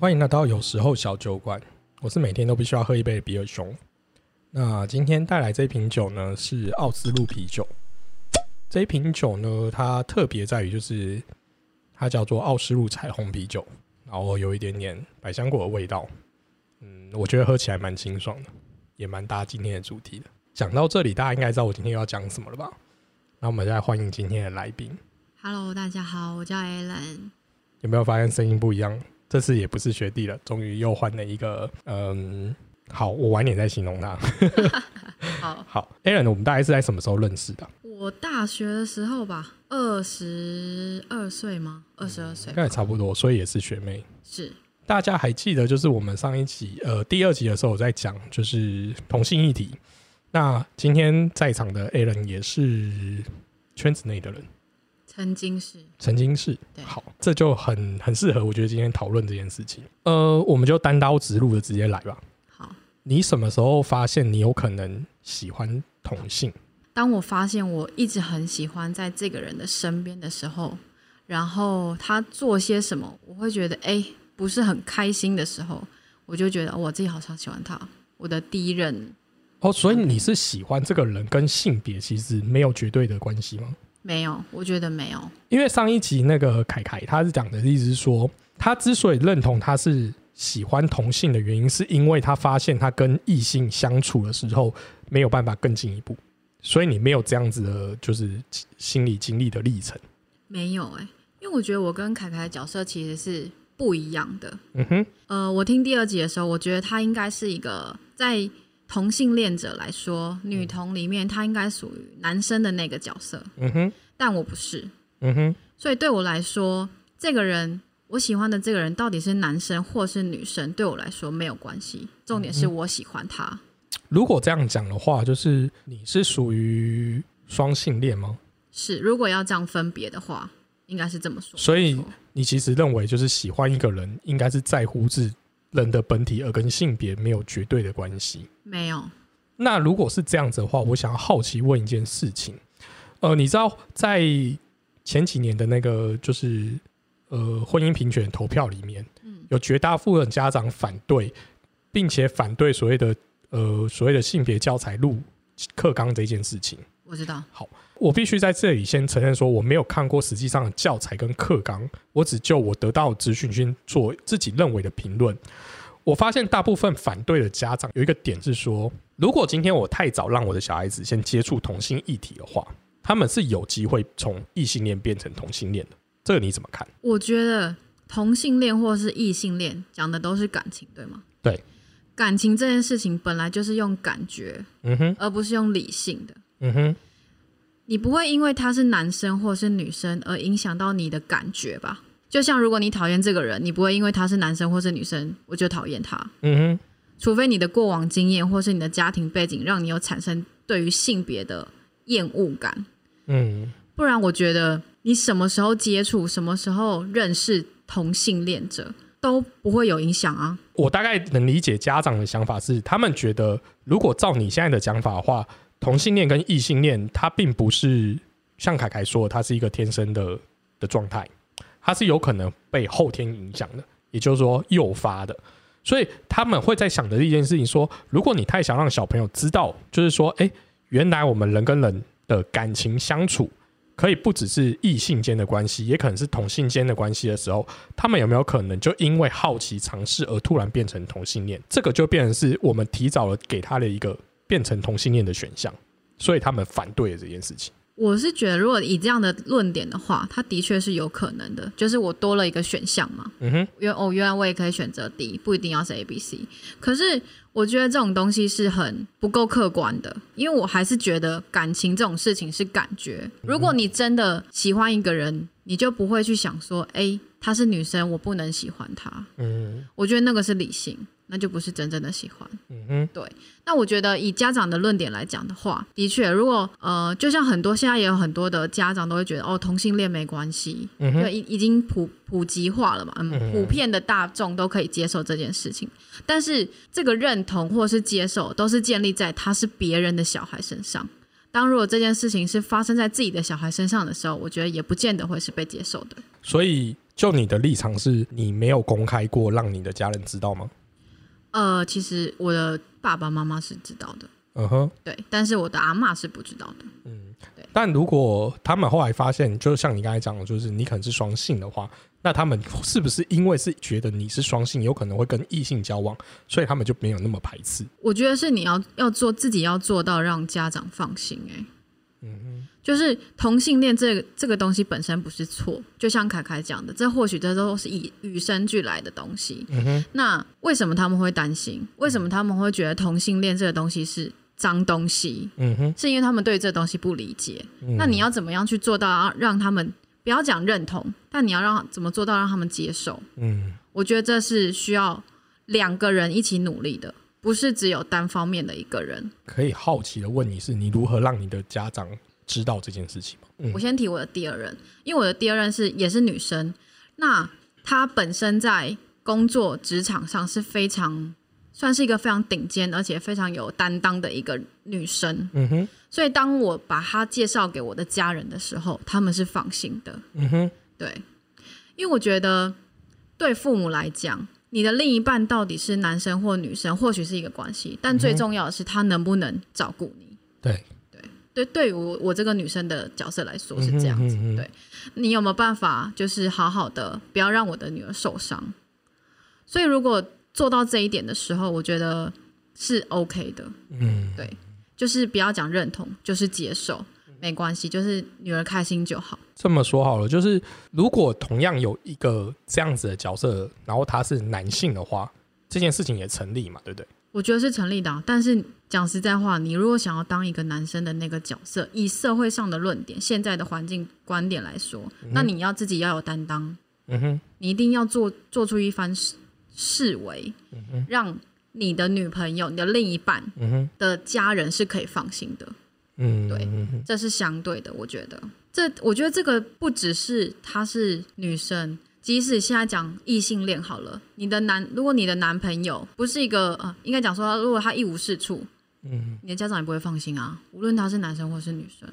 欢迎来到有时候小酒馆，我是每天都必须要喝一杯的比尔熊。那今天带来这瓶酒呢，是奥斯陆啤酒。这一瓶酒呢，它特别在于就是它叫做奥斯陆彩虹啤酒，然后有一点点百香果的味道。嗯，我觉得喝起来蛮清爽的，也蛮搭今天的主题的。讲到这里，大家应该知道我今天要讲什么了吧？那我们再欢迎今天的来宾。Hello，大家好，我叫 Alan。有没有发现声音不一样？这次也不是学弟了，终于又换了一个，嗯，好，我晚点再形容他。好，好，Aaron，我们大概是在什么时候认识的？我大学的时候吧，二十二岁吗？二十二岁应该也差不多，所以也是学妹。是大家还记得，就是我们上一集，呃，第二集的时候我在讲，就是同性议题。那今天在场的 Aaron 也是圈子内的人，曾经是曾经是。对好，这就很很适合，我觉得今天讨论这件事情。呃，我们就单刀直入的直接来吧。好。你什么时候发现你有可能喜欢同性？当我发现我一直很喜欢在这个人的身边的时候，然后他做些什么，我会觉得哎不是很开心的时候，我就觉得、哦我自己好像喜欢他。我的第一任哦，所以你是喜欢这个人跟性别其实没有绝对的关系吗？没有，我觉得没有。因为上一集那个凯凯他是讲的意思是说，他之所以认同他是喜欢同性的原因，是因为他发现他跟异性相处的时候没有办法更进一步，所以你没有这样子的，就是心理经历的历程。没有哎、因为我觉得我跟凯凯的角色其实是不一样的。嗯哼，呃，我听第二集的时候，我觉得他应该是一个在同性恋者来说，女同里面她应该属于男生的那个角色，嗯哼，但我不是，嗯哼，所以对我来说，这个人我喜欢的这个人到底是男生或是女生，对我来说没有关系，重点是我喜欢他。如果这样讲的话，就是你是属于双性恋吗？是，如果要这样分别的话，应该是这么说。所以你其实认为，就是喜欢一个人，应该是在乎是人的本体，而跟性别没有绝对的关系。没有，那如果是这样子的话，我想要好奇问一件事情，呃，你知道在前几年的那个就是呃婚姻平权投票里面，嗯有绝大部分家长反对，并且反对所谓的呃所谓的性别教材录课纲这件事情。我知道，好我必须在这里先承认说，我没有看过实际上的教材跟课纲，我只就我得到的资讯先做自己认为的评论。我发现大部分反对的家长有一个点是说，如果今天我太早让我的小孩子先接触同性议题的话，他们是有机会从异性恋变成同性恋的。这个你怎么看？我觉得同性恋或是异性恋讲的都是感情，对吗？对，感情这件事情本来就是用感觉，嗯哼，而不是用理性的。嗯哼，你不会因为他是男生或是女生而影响到你的感觉吧？就像如果你讨厌这个人，你不会因为他是男生或是女生，我就讨厌他。嗯哼，除非你的过往经验或是你的家庭背景让你有产生对于性别的厌恶感，嗯，不然我觉得你什么时候接触、什么时候认识同性恋者都不会有影响啊。我大概能理解家长的想法是，他们觉得如果照你现在的讲法的话，同性恋跟异性恋，它并不是像凯凯说，它是一个天生的的状态，它是有可能被后天影响的，也就是说诱发的。所以他们会在想的一件事情说，如果你太想让小朋友知道，就是说，哎、原来我们人跟人的感情相处可以不只是异性间的关系，也可能是同性间的关系的时候，他们有没有可能就因为好奇尝试而突然变成同性恋？这个就变成是我们提早了给他的一个变成同性恋的选项，所以他们反对了这件事情。我是觉得，如果以这样的论点的话，它的确是有可能的，就是我多了一个选项嘛。嗯哼，原哦，原来我也可以选择 D，不一定要是 A、B、C。可是我觉得这种东西是很不够客观的，因为我还是觉得感情这种事情是感觉。如果你真的喜欢一个人，你就不会去想说，哎，她是女生，我不能喜欢她。嗯我觉得那个是理性，那就不是真正的喜欢。嗯哼，对那我觉得以家长的论点来讲的话，的确，如果呃，就像很多现在也有很多的家长都会觉得，哦，同性恋没关系，因为已已经普普及化了嘛，嗯，嗯普遍的大众都可以接受这件事情。但是这个认同或是接受，都是建立在他是别人的小孩身上。当如果这件事情是发生在自己的小孩身上的时候，我觉得也不见得会是被接受的。所以就你的立场是你没有公开过，让你的家人知道吗？呃，其实我的爸爸妈妈是知道的，嗯哼，对，但是我的阿妈是不知道的。嗯，对但如果他们后来发现，就像你刚才讲的，就是你可能是双性的话，那他们是不是因为是觉得你是双性，有可能会跟异性交往，所以他们就没有那么排斥？我觉得是你要要做自己要做到让家长放心、欸，嗯就是同性恋这个这个东西本身不是错，就像凯凯讲的，这或许这都是以与生俱来的东西。嗯哼，那为什么他们会担心？为什么他们会觉得同性恋这个东西是脏东西？嗯哼，是因为他们对这东西不理解。嗯那你要怎么样去做到让他们不要讲认同，但你要让怎么做到让他们接受？嗯我觉得这是需要两个人一起努力的，不是只有单方面的一个人。可以好奇的问你是，你如何让你的家长知道这件事情吗？嗯我先提我的第二任，因为我的第二任是也是女生，那她本身在工作职场上是非常算是一个非常顶尖，而且非常有担当的一个女生。嗯哼，所以当我把她介绍给我的家人的时候，他们是放心的。嗯哼，对，因为我觉得对父母来讲，你的另一半到底是男生或女生，或许是一个关系，但最重要的是他能不能照顾你。对，对，对对于我我这个女生的角色来说是这样子。嗯哼嗯哼对你有没有办法，就是好好的不要让我的女儿受伤？所以如果做到这一点的时候，我觉得是 OK 的。嗯，对，就是不要讲认同，就是接受，没关系，就是女儿开心就好。这么说好了，就是如果同样有一个这样子的角色，然后他是男性的话，这件事情也成立嘛，对不对？我觉得是成立的啊、但是讲实在话，你如果想要当一个男生的那个角色，以社会上的论点、现在的环境观点来说，那你要自己要有担当，嗯哼，你一定要做做出一番事事为，让你的女朋友、你的另一半嗯哼，的家人是可以放心的，嗯，对这是相对的。我觉得这，我觉得这个不只是她是女生。即使现在讲异性恋好了，你的男，如果你的男朋友不是一个呃，应该讲说，如果他一无是处，嗯你的家长也不会放心啊，无论他是男生或是女生。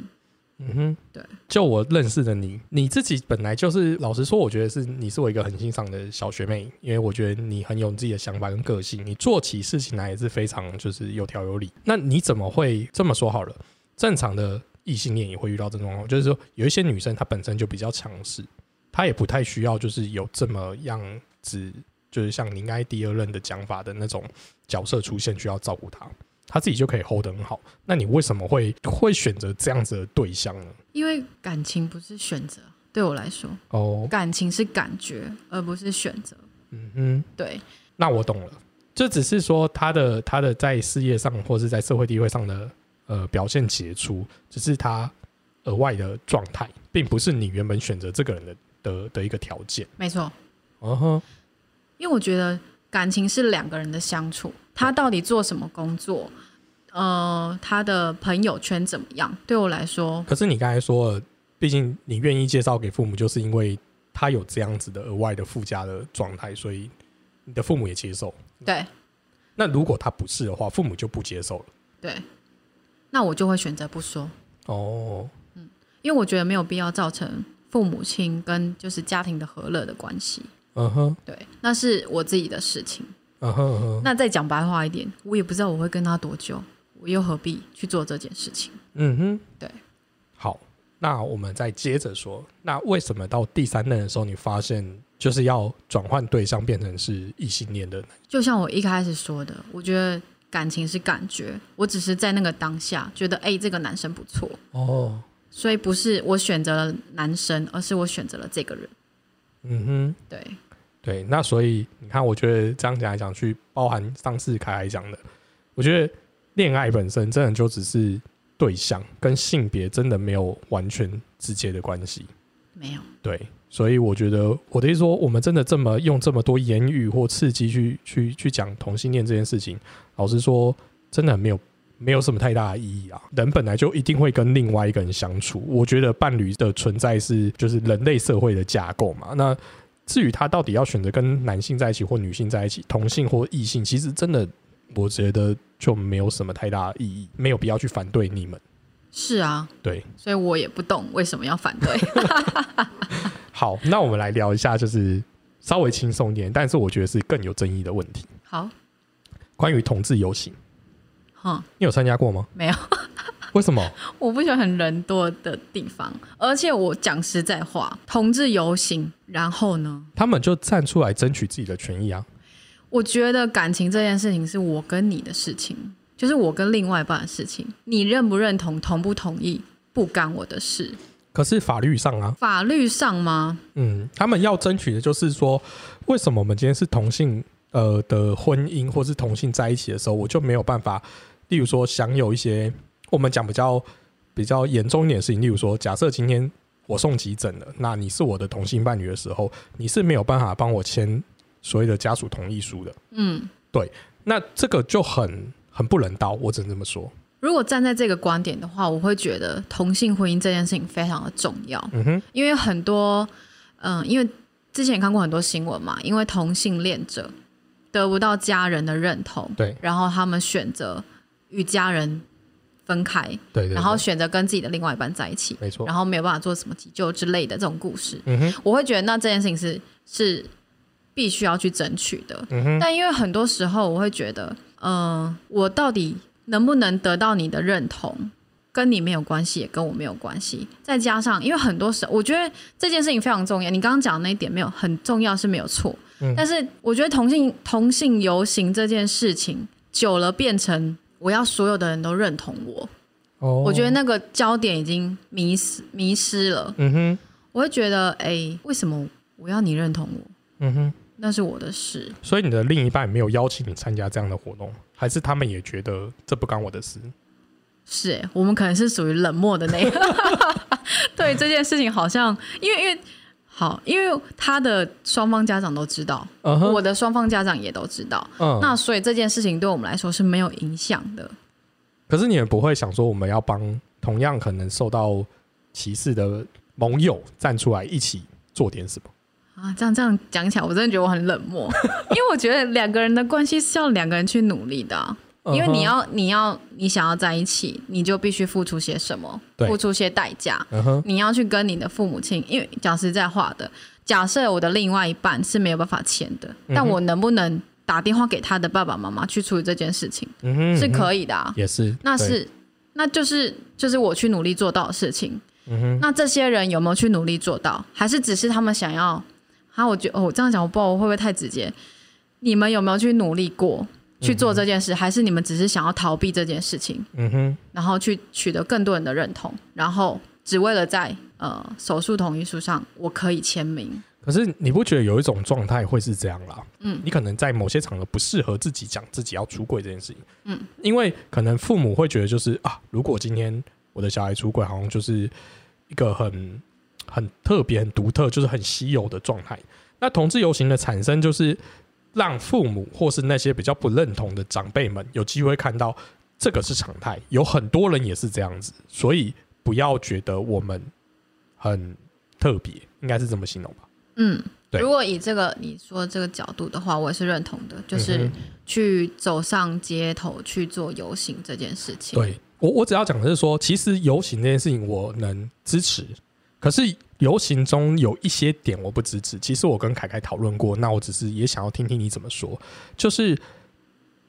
嗯哼，对。就我认识的你，你自己本来就是，老实说，我觉得是你是我一个很欣赏的小学妹，因为我觉得你很有你自己的想法跟个性，你做起事情来也是非常就是有条有理。那你怎么会这么说好了？正常的异性恋也会遇到这种状况，就是说有一些女生她本身就比较强势，她也不太需要就是有这么样子，就是像你应该第二任的讲法的那种角色出现，需要照顾她。她自己就可以 hold 得很好，那你为什么会会选择这样子的对象呢？因为感情不是选择，对我来说，哦，感情是感觉，而不是选择。嗯哼，对，那我懂了，这只是说他的他的在事业上或是在社会地位上的呃表现杰出，只是他额外的状态，并不是你原本选择这个人的的的一个条件。没错。嗯哼，因为我觉得感情是两个人的相处，他到底做什么工作，呃，他的朋友圈怎么样，对我来说，可是你刚才说了，毕竟你愿意介绍给父母，就是因为他有这样子的额外的附加的状态，所以你的父母也接受。对那如果他不是的话，父母就不接受了。对，那我就会选择不说，哦，嗯因为我觉得没有必要造成父母亲跟就是家庭的和乐的关系。嗯哼，对，那是我自己的事情。嗯哼嗯哼，那再讲白话一点，我也不知道我会跟他多久，我又何必去做这件事情？嗯哼，对。好，那我们再接着说，那为什么到第三任的时候，你发现就是要转换对象变成是异性恋的？就像我一开始说的，我觉得感情是感觉，我只是在那个当下觉得，哎、这个男生不错，哦，所以不是我选择了男生，而是我选择了这个人。嗯哼，对，对，那所以你看，我觉得这样讲来讲去，包含上次凯来讲的，我觉得恋爱本身真的就只是对象，跟性别真的没有完全直接的关系。没有，对，所以我觉得我的意思说，我们真的这么用这么多言语或刺激去去去讲同性恋这件事情，老实说，真的没有没有什么太大的意义啊。人本来就一定会跟另外一个人相处，我觉得伴侣的存在是就是人类社会的架构嘛。那至于他到底要选择跟男性在一起或女性在一起，同性或异性，其实真的我觉得就没有什么太大的意义，没有必要去反对你们。是啊，对，所以我也不懂为什么要反对。好，那我们来聊一下，就是稍微轻松一点，但是我觉得是更有争议的问题，好，关于同志游行，哈，你有参加过吗？没有，为什么？我不喜欢很人多的地方，而且我讲实在话，同志游行，然后呢，他们就站出来争取自己的权益啊。我觉得感情这件事情是我跟你的事情，就是我跟另外一半的事情，你认不认同、同不同意，不干我的事。可是法律上啊，法律上吗？嗯，他们要争取的就是说，为什么我们今天是同性呃的婚姻，或是同性在一起的时候，我就没有办法，例如说享有一些我们讲比较比较严重一点的事情，例如说，假设今天我送急诊了，那你是我的同性伴侣的时候，你是没有办法帮我签所谓的家属同意书的，嗯，对那这个就很很不人道，我只能这么说。如果站在这个观点的话，我会觉得同性婚姻这件事情非常的重要，嗯哼，因为很多，嗯、因为之前也看过很多新闻嘛，因为同性恋者得不到家人的认同，对然后他们选择与家人分开，对对对然后选择跟自己的另外一半在一起，没错然，后没有办法做什么急救之类的这种故事，嗯哼，我会觉得那这件事情是是必须要去争取的。嗯哼，但因为很多时候我会觉得，嗯、我到底能不能得到你的认同，跟你没有关系，也跟我没有关系。再加上，因为很多时候，我觉得这件事情非常重要。你刚刚讲的那一点没有很重要是没有错，嗯但是我觉得同性同性游行这件事情久了变成我要所有的人都认同我，哦我觉得，那个焦点已经迷失迷失了。嗯哼，我会觉得，哎、为什么我要你认同我？嗯哼。那是我的事。所以你的另一半没有邀请你参加这样的活动，还是他们也觉得这不干我的事？是欸，我们可能是属于冷漠的那一个。对这件事情，好像因为因为好，因为他的双方家长都知道，我的双方家长也都知道，嗯，那所以这件事情对我们来说是没有影响的。可是你们不会想说，我们要帮同样可能受到歧视的盟友站出来一起做点什么？啊，这样这样讲起来，我真的觉得我很冷漠，因为我觉得两个人的关系是要两个人去努力的啊、因为你要你要你想要在一起，你就必须付出些什么，付出些代价。你要去跟你的父母亲，因为讲实在话的，假设我的另外一半是没有办法签的，嗯但我能不能打电话给他的爸爸妈妈去处理这件事情，嗯哼，是，可以的啊。也是，那是，那就是就是我去努力做到的事情。那这些人有没有去努力做到，还是只是他们想要？啊，我觉得哦，我这样讲我不知道我会不会太直接。你们有没有去努力过去做这件事，还是你们只是想要逃避这件事情？嗯哼，然后去取得更多人的认同，然后只为了在呃手术同意书上我可以签名。可是你不觉得有一种状态会是这样啦？嗯你可能在某些场合不适合自己讲自己要出柜这件事情，嗯，因为可能父母会觉得就是啊，如果今天我的小孩出柜，好像就是一个很很特别、很独特，就是很稀有的状态。那同志游行的产生，就是让父母或是那些比较不认同的长辈们有机会看到这个是常态，有很多人也是这样子，所以不要觉得我们很特别，应该是这么形容吧？嗯，对如果以这个你说这个角度的话，我也是认同的，就是嗯去走上街头去做游行这件事情。，对我，我只要讲的是说，其实游行这件事情我能支持，可是游行中有一些点我不支持。其实我跟凯凯讨论过，那我只是也想要听听你怎么说。就是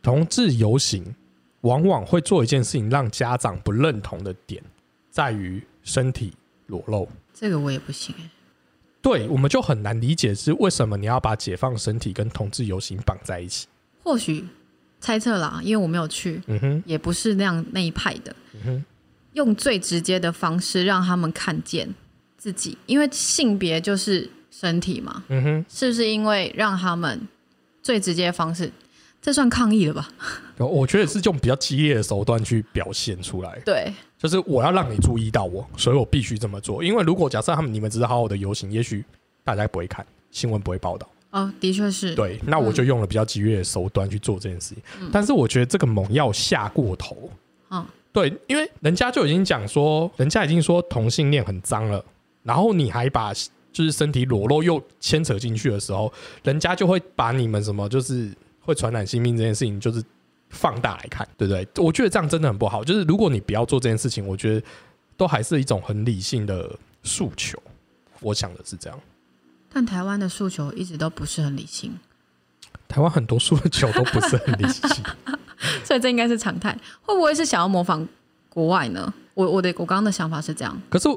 同志游行往往会做一件事情，让家长不认同的点在于身体裸露。这个我也不行哎、对，我们就很难理解是为什么你要把解放身体跟同志游行绑在一起。或许猜测啦，因为我没有去，嗯哼，也不是那样那一派的，嗯哼，用最直接的方式让他们看见自己，因为性别就是身体嘛，嗯哼。是不是因为让他们最直接的方式，这算抗议了吧？我觉得是用比较激烈的手段去表现出来。对，就是我要让你注意到我，所以我必须这么做。因为如果假设他们你们只是好好的游行，也许大家不会看新闻，不会报道。哦，的确是，对，那我就用了比较激烈的手段去做这件事情。但是我觉得这个猛药下过头。嗯，对，因为人家就已经讲说，人家已经说同性恋很脏了，然后你还把就是身体裸露又牵扯进去的时候，人家就会把你们什么就是会传染性病这件事情，就是放大来看，对不对？我觉得这样真的很不好。就是如果你不要做这件事情，我觉得都还是一种很理性的诉求。我想的是这样。但台湾的诉求一直都不是很理性，台湾很多诉求都不是很理性，所以这应该是常态。会不会是想要模仿国外呢？我我的我刚刚的想法是这样，可是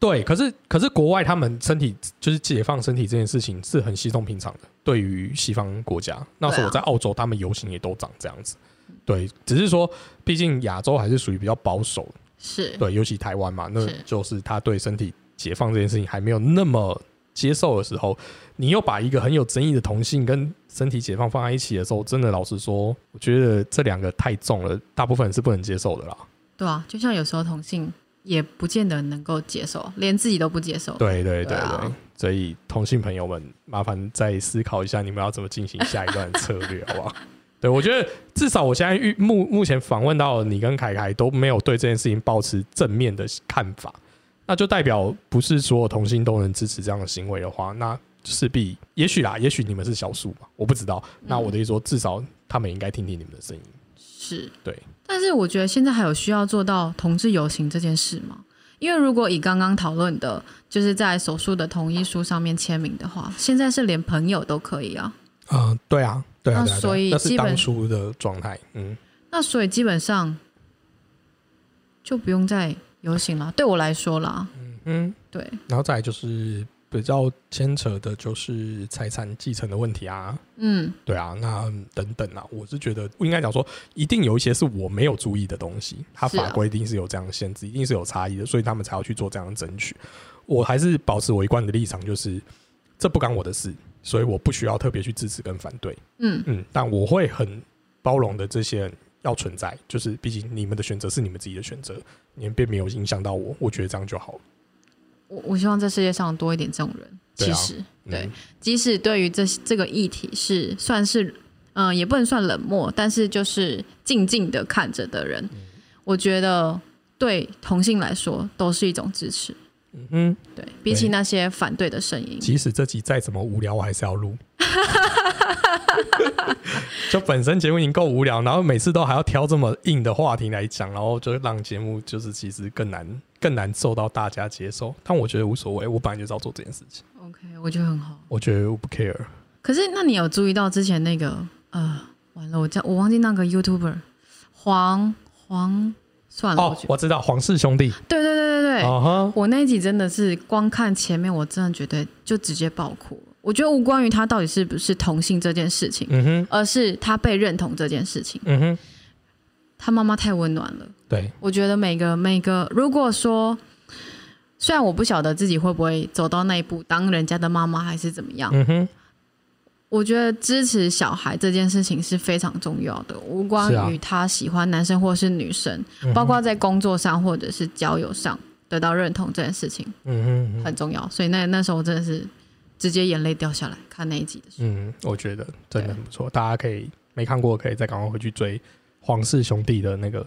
对，可是可是国外他们身体就是解放身体这件事情是很稀松平常的，对于西方国家，那时候我在澳洲，他们游行也都长这样子。对，只是说，毕竟亚洲还是属于比较保守，是对，尤其台湾嘛，那就是他对身体解放这件事情还没有那么接受的时候，你又把一个很有争议的同性跟身体解放放在一起的时候，真的老实说，我觉得这两个太重了，大部分人是不能接受的啦。对啊，就像有时候同性也不见得能够接受，连自己都不接受。对对对对啊，所以同性朋友们，麻烦再思考一下，你们要怎么进行下一段策略，好不好？对，我觉得至少我现在遇目目前访问到你跟凯凯都没有对这件事情保持正面的看法，那就代表不是所有同性都能支持这样的行为的话，那势必也许啦，也许你们是少数嘛，我不知道。那我的意思说，至少他们应该听听你们的声音。是，对，但是我觉得现在还有需要做到同志游行这件事吗？因为如果以刚刚讨论的，就是在手术的同意书上面签名的话，现在是连朋友都可以啊。嗯、对啊，对啊，对那所以那是基本当初的状态，嗯。那所以基本上就不用再游行了。对我来说啦，嗯，对，然后再来就是比较牵扯的就是财产继承的问题啊，嗯，对啊，那等等啊，我是觉得应该讲说，一定有一些是我没有注意的东西，它法规一定是有这样的限制，一定是有差异的，所以他们才要去做这样的争取。我还是保持我一贯的立场，就是这不干我的事，所以我不需要特别去支持跟反对。嗯，嗯，但我会很包容的，这些人要存在，就是毕竟你们的选择是你们自己的选择，你们并没有影响到我，我觉得这样就好了。我我希望这世界上多一点这种人。其实，对，嗯即使对于这这个议题是算是，嗯、也不能算冷漠，但是就是静静的看着的人，嗯我觉得对同性来说都是一种支持。嗯哼，对比起那些反对的声音，即使这集再怎么无聊，我还是要录。就本身节目已经够无聊，然后每次都还要挑这么硬的话题来讲，然后就让节目就是其实更难更难受到大家接受。但我觉得无所谓，我本来就是要做这件事情，OK，我觉得很好。我觉得我不 care。可是，那你有注意到之前那个呃，完了，我叫我忘记那个 YouTuber 黄黄，算了，我知道黄氏兄弟，对对对对对，我那一集真的是光看前面，我真的觉得就直接爆哭了。我觉得无关于他到底是不是同性这件事情，而是他被认同这件事情。嗯哼，他妈妈太温暖了，对，我觉得每个每个，如果说虽然我不晓得自己会不会走到那一步，当人家的妈妈还是怎么样，嗯哼，我觉得支持小孩这件事情是非常重要的，无是关啊。于他喜欢男生或是女生，包括在工作上或者是交友上得到认同这件事情嗯哼嗯哼，很重要。所以那那时候我真的是直接眼泪掉下来看那一集的时候。嗯，我觉得真的很不错，大家可以没看过可以再赶快回去追皇室兄弟的那个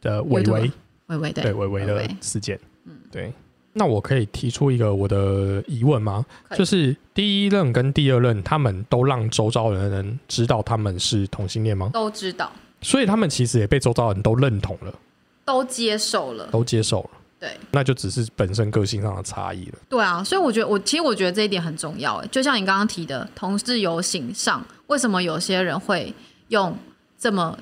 的伟 YouTube 伟。微微对对微微的事件。嗯对。那我可以提出一个我的疑问吗？就是第一任跟第二任，他们都让周遭的人知道他们是同性恋吗？都知道，所以他们其实也被周遭人都认同了，都接受了。都接受了。对那就只是本身个性上的差异了。对啊，所以我觉得我其实我觉得这一点很重要。哎，就像你刚刚提的，同志游行上，为什么有些人会用这么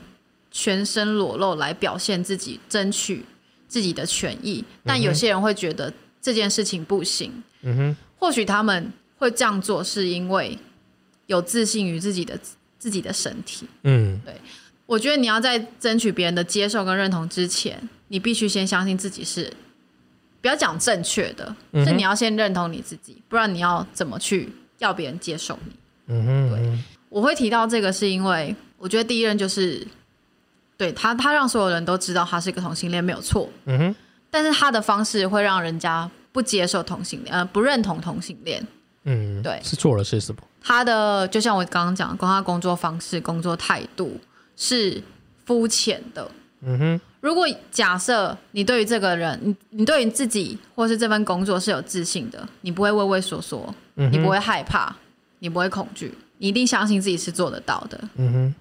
全身裸露来表现自己，争取自己的权益？但有些人会觉得这件事情不行。嗯哼，或许他们会这样做，是因为有自信于自己的自己的身体。嗯对我觉得你要在争取别人的接受跟认同之前，你必须先相信自己是，不要讲正确的，嗯是你要先认同你自己，不然你要怎么去要别人接受你？嗯哼，对，我会提到这个，是因为我觉得第一任就是对他，他让所有人都知道他是一个同性恋没有错，嗯哼，但是他的方式会让人家不接受同性恋，呃，不认同同性恋。嗯，对是做了些什么？他的就像我刚刚讲的，光他工作方式、工作态度是肤浅的。嗯哼，如果假设你对于这个人，你你对于自己或是这份工作是有自信的，你不会畏畏缩缩，嗯，你不会害怕，你不会恐惧，你一定相信自己是做得到的。嗯哼，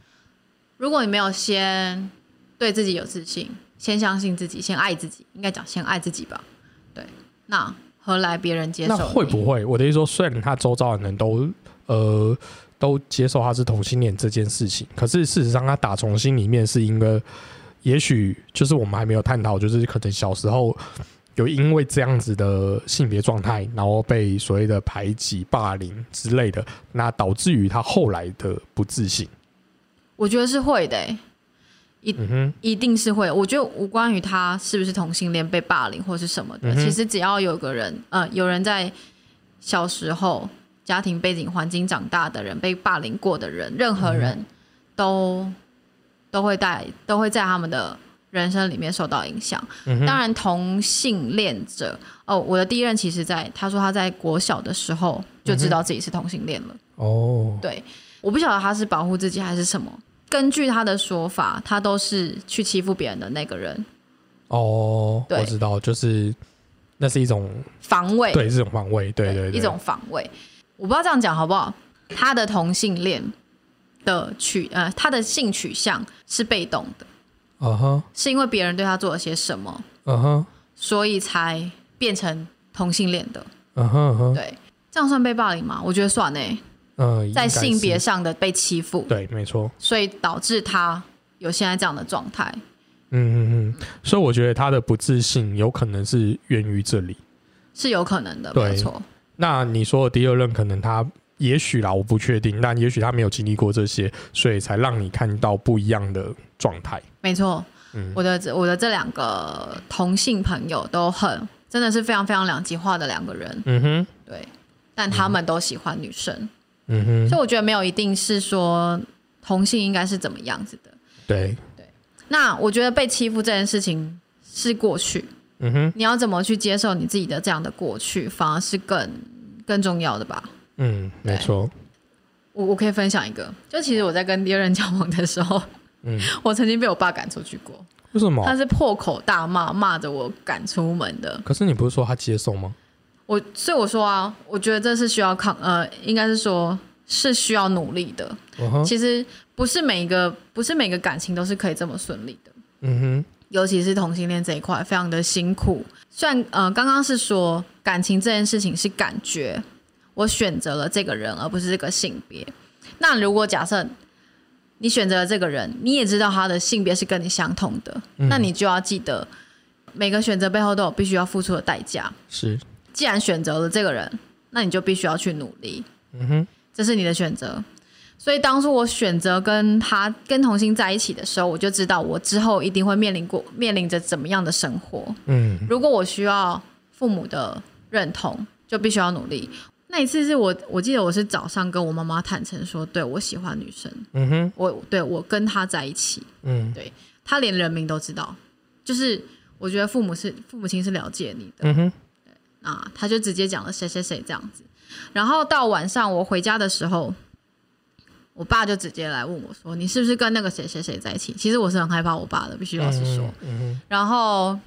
如果你没有先对自己有自信，先相信自己，先爱自己，应该讲先爱自己吧。对，那何来别人接受那？会不会？我的意思说，虽然他周遭的人都呃都接受他是同性恋这件事情，可是事实上他打从心里面是因为，也许就是我们还没有探讨，就是可能小时候有因为这样子的性别状态，然后被所谓的排挤、霸凌之类的，那导致于他后来的不自信。我觉得是会的、欸，嗯哼，一定是会。我觉得无关于他是不是同性恋被霸凌或是什么的，嗯其实只要有个人，呃，有人在小时候家庭背景环境长大的人，被霸凌过的人，任何人都、都会带都会在他们的人生里面受到影响。嗯，当然，同性恋者，哦，我的第一任其实在他说他在国小的时候就知道自己是同性恋了。哦，对，我不晓得他是保护自己还是什么。根据他的说法，他都是去欺负别人的那个人，哦，对我知道，就是那是一种防卫，对这种防卫，对对对，一种防卫。我不知道这样讲好不好。他的同性恋的取呃，他的性取向是被动的，嗯哼，是因为别人对他做了些什么，嗯哼，所以才变成同性恋的。嗯哼嗯哼，对，这样算被霸凌吗？我觉得算诶、嗯，在性别上的被欺负，对，没错，所以导致他有现在这样的状态。嗯嗯嗯，所以我觉得他的不自信有可能是源于这里。是有可能的，没错。那你说的第二任，可能他也许啦，我不确定，但也许他没有经历过这些，所以才让你看到不一样的状态。没错，嗯。我的这我的这两个同性朋友都很真的是非常非常两极化的两个人，嗯哼，对，但他们都喜欢女生，嗯哼，所以我觉得没有一定是说同性应该是怎么样子的。对，那我觉得被欺负这件事情是过去，嗯哼，你要怎么去接受你自己的这样的过去，反而是更更重要的吧。嗯，没错，我我可以分享一个，就其实我在跟第二任交往的时候，嗯，我曾经被我爸赶出去过。为什么他？是破口大骂，骂着我赶出门的。可是你不是说他接受吗？我所以我说啊，我觉得这是需要抗呃，应该是说是需要努力的。其实不是每一个不是每个感情都是可以这么顺利的，嗯哼，尤其是同性恋这一块非常的辛苦。虽然呃刚刚是说感情这件事情是感觉，我选择了这个人而不是这个性别。那如果假设你选择了这个人，你也知道他的性别是跟你相同的，嗯那你就要记得每个选择背后都有必须要付出的代价。是，既然选择了这个人，那你就必须要去努力，嗯哼，这是你的选择。所以当初我选择跟他跟童星在一起的时候，我就知道我之后一定会面临过面临着怎么样的生活。嗯如果我需要父母的认同，就必须要努力。那一次是我我记得我是早上跟我妈妈坦诚说，对我喜欢女生，嗯哼，我对我跟她在一起，嗯。对她连人名都知道，就是我觉得父母是父母亲是了解你的，嗯哼，啊，他就直接讲了谁谁谁这样子。然后到晚上我回家的时候，我爸就直接来问我说：“你是不是跟那个谁谁谁在一起？”其实我是很害怕我爸的，必须老实说。嗯哼，然后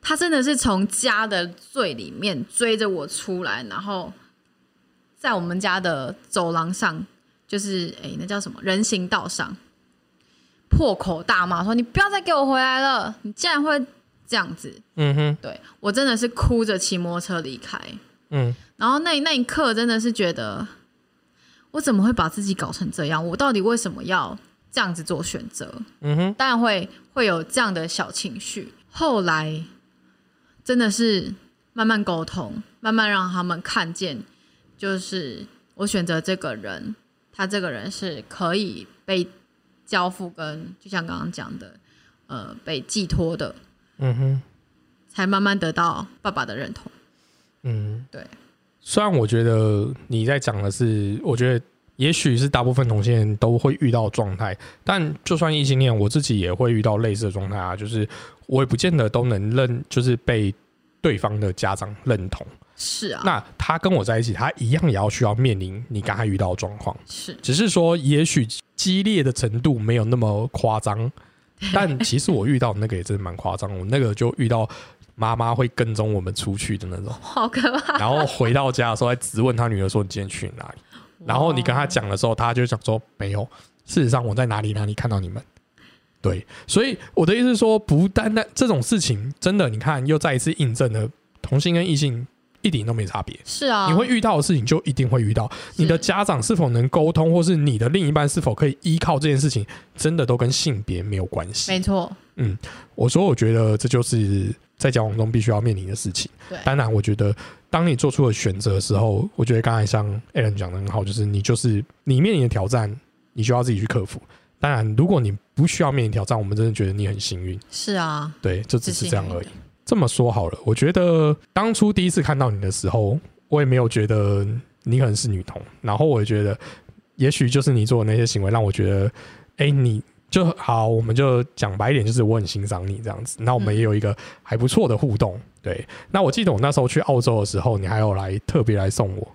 他真的是从家的最里面追着我出来，然后在我们家的走廊上，就是诶，那叫什么人行道上，破口大骂说：“你不要再给我回来了！你竟然会这样子！”嗯哼，对我真的是哭着骑摩托车离开，嗯然后那那一刻真的是觉得，我怎么会把自己搞成这样？我到底为什么要这样子做选择？嗯哼，当然会会有这样的小情绪。后来真的是慢慢沟通，慢慢让他们看见，就是我选择这个人，他这个人是可以被交付跟，就像刚刚讲的，呃，被寄托的，嗯哼，才慢慢得到爸爸的认同。嗯，对。虽然我觉得你在讲的是，我觉得也许是大部分同性恋都会遇到状态，但就算异性恋，我自己也会遇到类似的状态啊，就是我也不见得都能认，就是被对方的家长认同。是啊，那他跟我在一起，他一样也要需要面临你刚才遇到的状况，是只是说也许激烈的程度没有那么夸张，但其实我遇到的那个也真的蛮夸张，我那个就遇到妈妈会跟踪我们出去的那种。好可怕。然后回到家的时候，还质问他女儿说：“你今天去哪里？”然后你跟他讲的时候，他就想说：“没有，事实上我在哪里哪里看到你们。”对，所以我的意思是说，不单单这种事情，真的，你看又再一次印证了同性跟异性一点都没差别。是啊，你会遇到的事情就一定会遇到。你的家长是否能沟通，或是你的另一半是否可以依靠这件事情，真的都跟性别没有关系。没错，嗯我说，我觉得这就是在交往中必须要面临的事情。对，当然，我觉得当你做出了选择的时候，我觉得刚才像 Alan 讲的很好，就是你就是你面临的挑战，你就要自己去克服。当然，如果你不需要面临挑战，我们真的觉得你很幸运。是啊，对，就只是这样而已。这么说好了，我觉得当初第一次看到你的时候，我也没有觉得你可能是女同，然后我也觉得，也许就是你做的那些行为让我觉得，哎、你就好，我们就讲白一点，就是我很欣赏你这样子。那我们嗯也有一个还不错的互动，对。那我记得我那时候去澳洲的时候，你还有来特别来送我，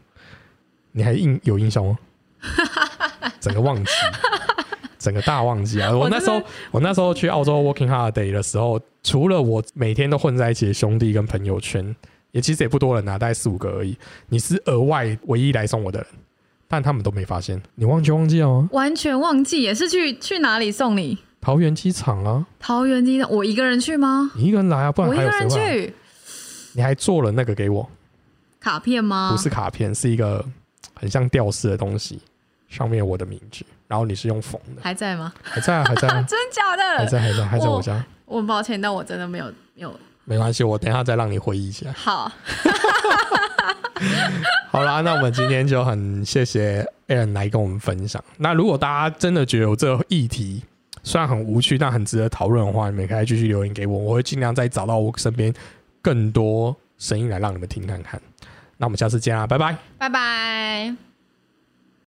你还印有印象吗？整个忘记，整个大忘记啊！我我那时候我那时候去澳洲 working holiday 的时候，除了我每天都混在一起的兄弟跟朋友圈，也其实也不多人啊，大概四五个而已。你是额外唯一来送我的人，但他们都没发现。你忘记忘记了吗？完全忘记，也是去去哪里送你？桃园机场啊，桃园机场，我一个人去吗？你一个人来啊，不然我一个人还有谁？去，你还做了那个给我，卡片吗？不是卡片，是一个很像吊饰的东西，上面有我的名字，然后你是用缝的，还在吗？还在啊，还在啊，真假的？还在，还在，还在我家。我很抱歉，但我真的没有没有。没关系，我等一下再让你回忆一下。好，好啦，那我们今天就很谢谢 Aaron 来跟我们分享。那如果大家真的觉得有这个议题虽然很无趣，但很值得讨论的话，你们可以继续留言给我，我会尽量再找到我身边更多声音来让你们听看看。那我们下次见啦，拜拜。拜拜。